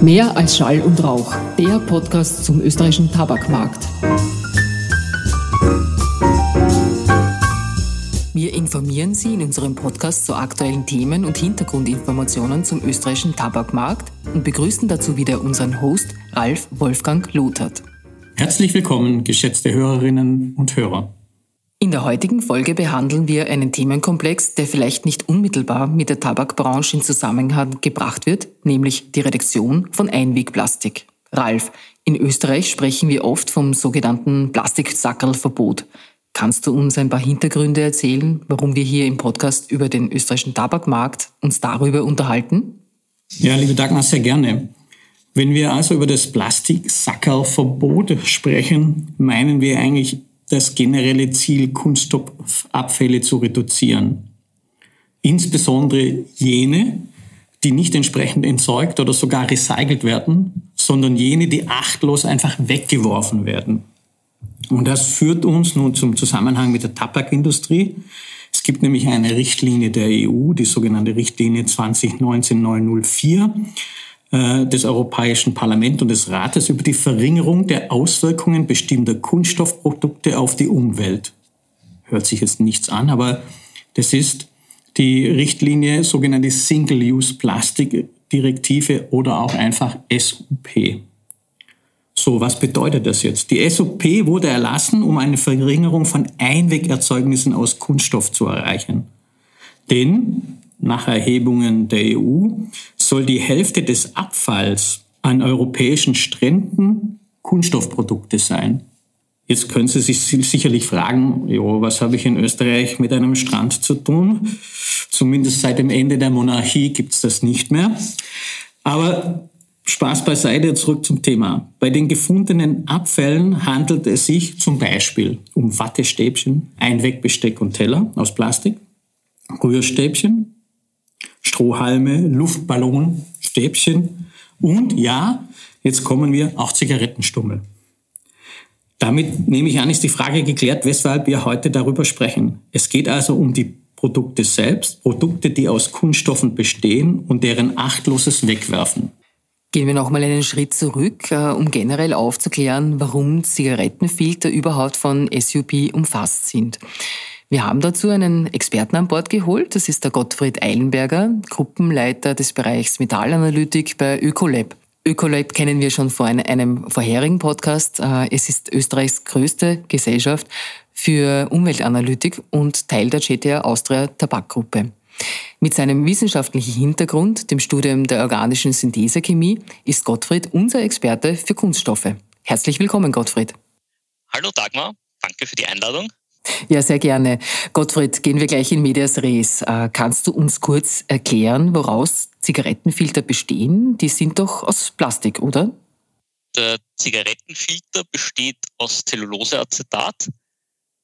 Mehr als Schall und Rauch, der Podcast zum österreichischen Tabakmarkt. Wir informieren Sie in unserem Podcast zu aktuellen Themen und Hintergrundinformationen zum österreichischen Tabakmarkt und begrüßen dazu wieder unseren Host Ralf Wolfgang Lothert. Herzlich willkommen, geschätzte Hörerinnen und Hörer. In der heutigen Folge behandeln wir einen Themenkomplex, der vielleicht nicht unmittelbar mit der Tabakbranche in Zusammenhang gebracht wird, nämlich die Reduktion von Einwegplastik. Ralf, in Österreich sprechen wir oft vom sogenannten Plastiksackerlverbot. Kannst du uns ein paar Hintergründe erzählen, warum wir hier im Podcast über den österreichischen Tabakmarkt uns darüber unterhalten? Ja, liebe Dagmar, sehr gerne. Wenn wir also über das Plastiksackerlverbot sprechen, meinen wir eigentlich das generelle Ziel, Kunststoffabfälle zu reduzieren. Insbesondere jene, die nicht entsprechend entsorgt oder sogar recycelt werden, sondern jene, die achtlos einfach weggeworfen werden. Und das führt uns nun zum Zusammenhang mit der Tabakindustrie. Es gibt nämlich eine Richtlinie der EU, die sogenannte Richtlinie 2019-904, äh, des Europäischen Parlaments und des Rates über die Verringerung der Auswirkungen bestimmter Kunststoffprodukte auf die Umwelt. Hört sich jetzt nichts an, aber das ist die Richtlinie sogenannte Single-Use Plastic Direktive oder auch einfach SUP. So, was bedeutet das jetzt? Die SUP wurde erlassen, um eine Verringerung von Einwegerzeugnissen aus Kunststoff zu erreichen. Denn nach Erhebungen der EU soll die Hälfte des Abfalls an europäischen Stränden Kunststoffprodukte sein. Jetzt können Sie sich sicherlich fragen, jo, was habe ich in Österreich mit einem Strand zu tun? Zumindest seit dem Ende der Monarchie gibt es das nicht mehr. Aber Spaß beiseite, zurück zum Thema. Bei den gefundenen Abfällen handelt es sich zum Beispiel um Wattestäbchen, Einwegbesteck und Teller aus Plastik, Rührstäbchen, Strohhalme, Luftballon, Stäbchen und ja, jetzt kommen wir auch Zigarettenstummel. Damit nehme ich an, ist die Frage geklärt, weshalb wir heute darüber sprechen. Es geht also um die Produkte selbst, Produkte, die aus Kunststoffen bestehen und deren achtloses Wegwerfen. Gehen wir nochmal einen Schritt zurück, äh, um generell aufzuklären, warum Zigarettenfilter überhaupt von SUP umfasst sind. Wir haben dazu einen Experten an Bord geholt. Das ist der Gottfried Eilenberger, Gruppenleiter des Bereichs Metallanalytik bei Öcolab. Öcolab kennen wir schon von einem vorherigen Podcast. Äh, es ist Österreichs größte Gesellschaft für Umweltanalytik und Teil der GTA Austria Tabakgruppe. Mit seinem wissenschaftlichen Hintergrund, dem Studium der organischen Synthesechemie, ist Gottfried unser Experte für Kunststoffe. Herzlich willkommen, Gottfried. Hallo Dagmar, danke für die Einladung. Ja, sehr gerne. Gottfried, gehen wir gleich in Medias Res. Äh, kannst du uns kurz erklären, woraus Zigarettenfilter bestehen? Die sind doch aus Plastik, oder? Der Zigarettenfilter besteht aus Zelluloseacetat.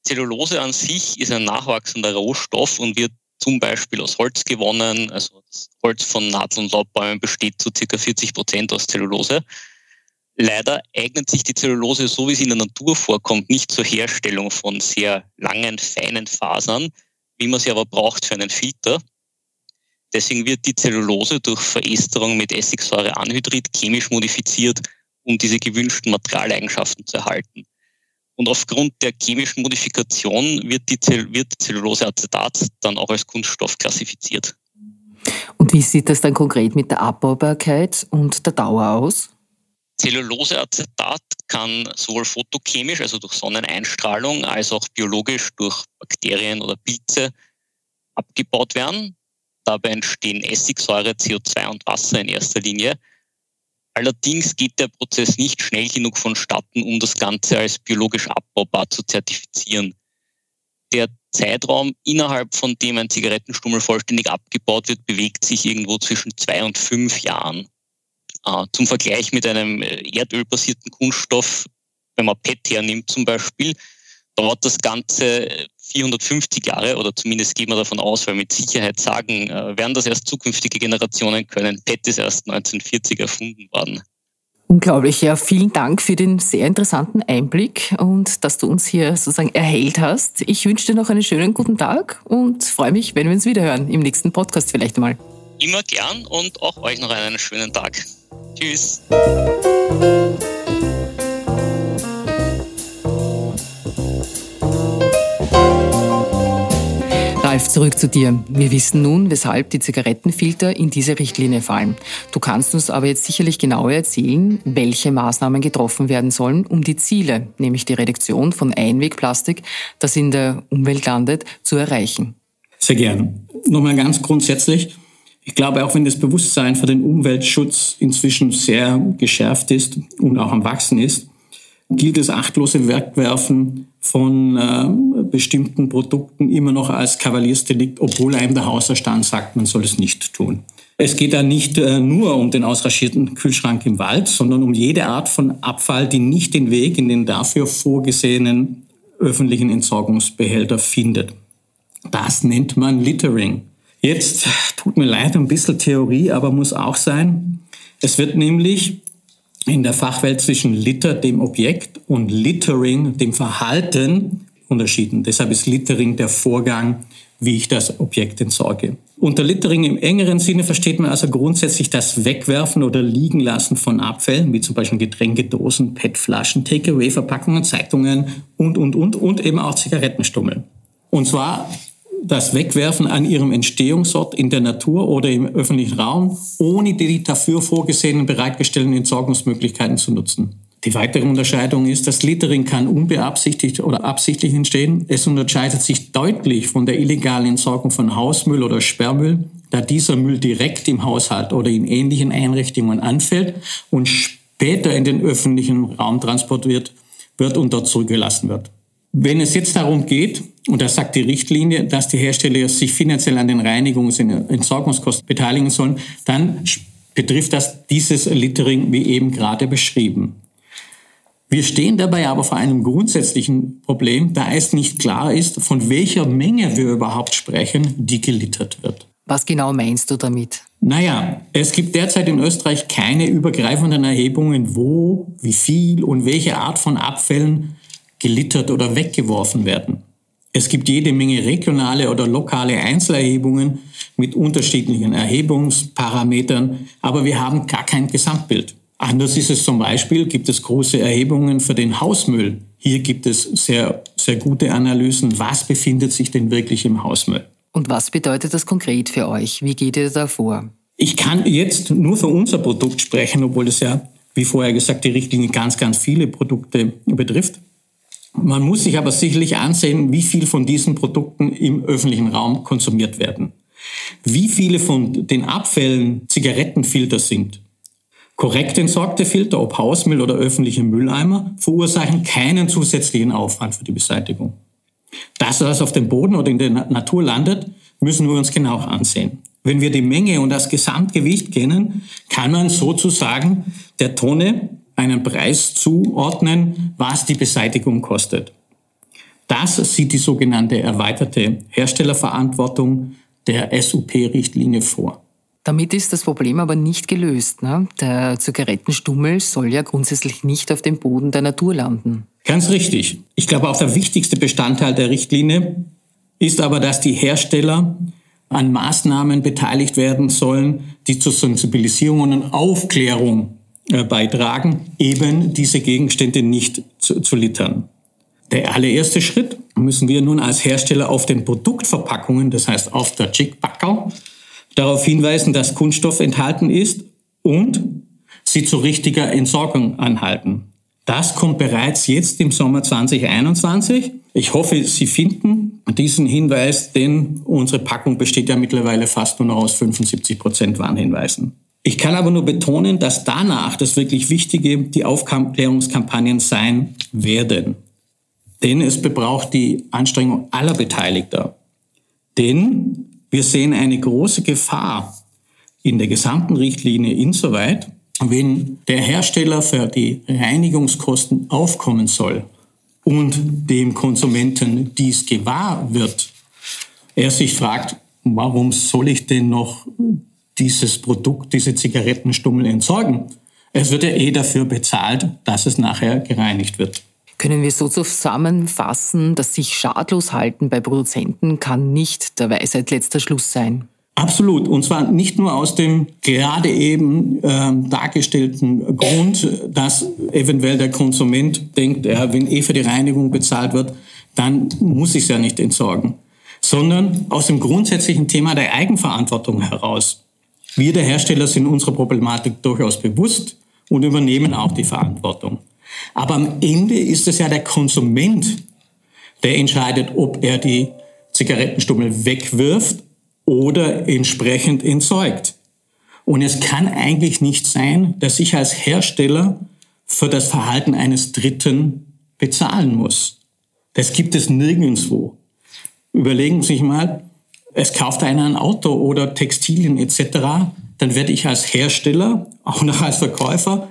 Zellulose an sich ist ein nachwachsender Rohstoff und wird zum Beispiel aus Holz gewonnen. Also das Holz von Nadel- und Laubbäumen besteht zu ca. 40 Prozent aus Zellulose. Leider eignet sich die Zellulose, so wie sie in der Natur vorkommt, nicht zur Herstellung von sehr langen, feinen Fasern, wie man sie aber braucht für einen Filter. Deswegen wird die Zellulose durch Veresterung mit Essigsäureanhydrid chemisch modifiziert, um diese gewünschten Materialeigenschaften zu erhalten. Und aufgrund der chemischen Modifikation wird, die Zell wird Zelluloseacetat dann auch als Kunststoff klassifiziert. Und wie sieht das dann konkret mit der Abbaubarkeit und der Dauer aus? Zelluloseacetat kann sowohl photochemisch, also durch Sonneneinstrahlung, als auch biologisch durch Bakterien oder Pilze abgebaut werden. Dabei entstehen Essigsäure, CO2 und Wasser in erster Linie. Allerdings geht der Prozess nicht schnell genug vonstatten, um das Ganze als biologisch abbaubar zu zertifizieren. Der Zeitraum, innerhalb von dem ein Zigarettenstummel vollständig abgebaut wird, bewegt sich irgendwo zwischen zwei und fünf Jahren. Äh, zum Vergleich mit einem äh, erdölbasierten Kunststoff, wenn man PET hernimmt zum Beispiel, dauert das Ganze 450 Jahre oder zumindest geht man davon aus, weil mit Sicherheit sagen, äh, werden das erst zukünftige Generationen können. PET ist erst 1940 erfunden worden. Unglaublich, ja. Vielen Dank für den sehr interessanten Einblick und dass du uns hier sozusagen erhellt hast. Ich wünsche dir noch einen schönen guten Tag und freue mich, wenn wir uns wiederhören im nächsten Podcast vielleicht mal. Immer gern und auch euch noch einen schönen Tag. Tschüss. Ralf, zurück zu dir. Wir wissen nun, weshalb die Zigarettenfilter in diese Richtlinie fallen. Du kannst uns aber jetzt sicherlich genauer erzählen, welche Maßnahmen getroffen werden sollen, um die Ziele, nämlich die Reduktion von Einwegplastik, das in der Umwelt landet, zu erreichen. Sehr gerne. Nochmal ganz grundsätzlich. Ich glaube, auch wenn das Bewusstsein für den Umweltschutz inzwischen sehr geschärft ist und auch am Wachsen ist, gilt das achtlose Wegwerfen von äh, bestimmten Produkten immer noch als Kavaliersdelikt, obwohl einem der Hausverstand sagt, man soll es nicht tun. Es geht da nicht äh, nur um den ausrangierten Kühlschrank im Wald, sondern um jede Art von Abfall, die nicht den Weg in den dafür vorgesehenen öffentlichen Entsorgungsbehälter findet. Das nennt man Littering. Jetzt tut mir leid, ein bisschen Theorie, aber muss auch sein. Es wird nämlich in der Fachwelt zwischen Litter, dem Objekt, und Littering, dem Verhalten, unterschieden. Deshalb ist Littering der Vorgang, wie ich das Objekt entsorge. Unter Littering im engeren Sinne versteht man also grundsätzlich das Wegwerfen oder Liegen lassen von Abfällen, wie zum Beispiel Getränkedosen, PET-Flaschen, Takeaway-Verpackungen, Zeitungen und, und, und, und eben auch Zigarettenstummeln. Und zwar das Wegwerfen an ihrem Entstehungsort in der Natur oder im öffentlichen Raum, ohne die dafür vorgesehenen bereitgestellten Entsorgungsmöglichkeiten zu nutzen. Die weitere Unterscheidung ist, dass Littering kann unbeabsichtigt oder absichtlich entstehen. Es unterscheidet sich deutlich von der illegalen Entsorgung von Hausmüll oder Sperrmüll, da dieser Müll direkt im Haushalt oder in ähnlichen Einrichtungen anfällt und später in den öffentlichen Raum transportiert wird und dort zurückgelassen wird. Wenn es jetzt darum geht, und das sagt die Richtlinie, dass die Hersteller sich finanziell an den Reinigungs- und Entsorgungskosten beteiligen sollen, dann betrifft das dieses Littering wie eben gerade beschrieben. Wir stehen dabei aber vor einem grundsätzlichen Problem, da es nicht klar ist, von welcher Menge wir überhaupt sprechen, die gelittert wird. Was genau meinst du damit? Naja, es gibt derzeit in Österreich keine übergreifenden Erhebungen, wo, wie viel und welche Art von Abfällen gelittert oder weggeworfen werden. Es gibt jede Menge regionale oder lokale Einzelerhebungen mit unterschiedlichen Erhebungsparametern, aber wir haben gar kein Gesamtbild. Anders ist es zum Beispiel, gibt es große Erhebungen für den Hausmüll. Hier gibt es sehr, sehr gute Analysen, was befindet sich denn wirklich im Hausmüll. Und was bedeutet das konkret für euch? Wie geht ihr da vor? Ich kann jetzt nur für unser Produkt sprechen, obwohl es ja, wie vorher gesagt, die Richtlinie ganz, ganz viele Produkte betrifft. Man muss sich aber sicherlich ansehen, wie viel von diesen Produkten im öffentlichen Raum konsumiert werden. Wie viele von den Abfällen Zigarettenfilter sind. Korrekt entsorgte Filter, ob Hausmüll oder öffentliche Mülleimer, verursachen keinen zusätzlichen Aufwand für die Beseitigung. Das, was auf dem Boden oder in der Natur landet, müssen wir uns genau ansehen. Wenn wir die Menge und das Gesamtgewicht kennen, kann man sozusagen der Tonne einen Preis zuordnen, was die Beseitigung kostet. Das sieht die sogenannte erweiterte Herstellerverantwortung der SUP-Richtlinie vor. Damit ist das Problem aber nicht gelöst. Ne? Der Zigarettenstummel soll ja grundsätzlich nicht auf dem Boden der Natur landen. Ganz richtig. Ich glaube, auch der wichtigste Bestandteil der Richtlinie ist aber, dass die Hersteller an Maßnahmen beteiligt werden sollen, die zur Sensibilisierung und Aufklärung beitragen, eben diese Gegenstände nicht zu, zu littern. Der allererste Schritt müssen wir nun als Hersteller auf den Produktverpackungen, das heißt auf der Chickpackerl, darauf hinweisen, dass Kunststoff enthalten ist und sie zu richtiger Entsorgung anhalten. Das kommt bereits jetzt im Sommer 2021. Ich hoffe, Sie finden diesen Hinweis, denn unsere Packung besteht ja mittlerweile fast nur noch aus 75 Prozent Warnhinweisen. Ich kann aber nur betonen, dass danach das wirklich Wichtige die Aufklärungskampagnen sein werden. Denn es bebraucht die Anstrengung aller Beteiligter. Denn wir sehen eine große Gefahr in der gesamten Richtlinie insoweit, wenn der Hersteller für die Reinigungskosten aufkommen soll und dem Konsumenten dies gewahr wird, er sich fragt, warum soll ich denn noch dieses Produkt, diese Zigarettenstummel entsorgen. Es wird ja eh dafür bezahlt, dass es nachher gereinigt wird. Können wir so zusammenfassen, dass sich schadlos halten bei Produzenten kann nicht der Weisheit letzter Schluss sein? Absolut. Und zwar nicht nur aus dem gerade eben ähm, dargestellten Grund, dass eventuell der Konsument denkt, ja, wenn eh für die Reinigung bezahlt wird, dann muss ich es ja nicht entsorgen, sondern aus dem grundsätzlichen Thema der Eigenverantwortung heraus. Wir, der Hersteller, sind unserer Problematik durchaus bewusst und übernehmen auch die Verantwortung. Aber am Ende ist es ja der Konsument, der entscheidet, ob er die Zigarettenstummel wegwirft oder entsprechend entsorgt. Und es kann eigentlich nicht sein, dass ich als Hersteller für das Verhalten eines Dritten bezahlen muss. Das gibt es nirgendwo. Überlegen Sie sich mal, es kauft einer ein Auto oder Textilien etc., dann werde ich als Hersteller, auch noch als Verkäufer,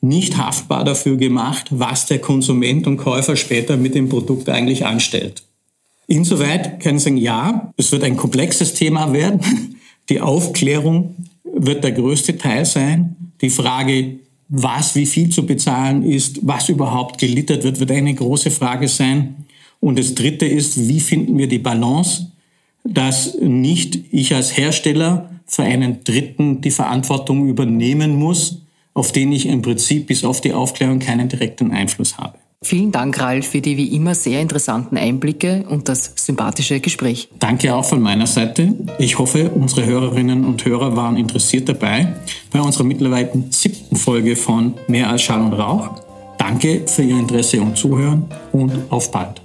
nicht haftbar dafür gemacht, was der Konsument und Käufer später mit dem Produkt eigentlich anstellt. Insoweit kann ich sagen, ja, es wird ein komplexes Thema werden. Die Aufklärung wird der größte Teil sein. Die Frage, was wie viel zu bezahlen ist, was überhaupt gelittert wird, wird eine große Frage sein. Und das Dritte ist, wie finden wir die Balance, dass nicht ich als Hersteller für einen Dritten die Verantwortung übernehmen muss, auf den ich im Prinzip bis auf die Aufklärung keinen direkten Einfluss habe. Vielen Dank, Ralf, für die wie immer sehr interessanten Einblicke und das sympathische Gespräch. Danke auch von meiner Seite. Ich hoffe, unsere Hörerinnen und Hörer waren interessiert dabei bei unserer mittlerweile siebten Folge von Mehr als Schall und Rauch. Danke für Ihr Interesse und Zuhören und auf bald.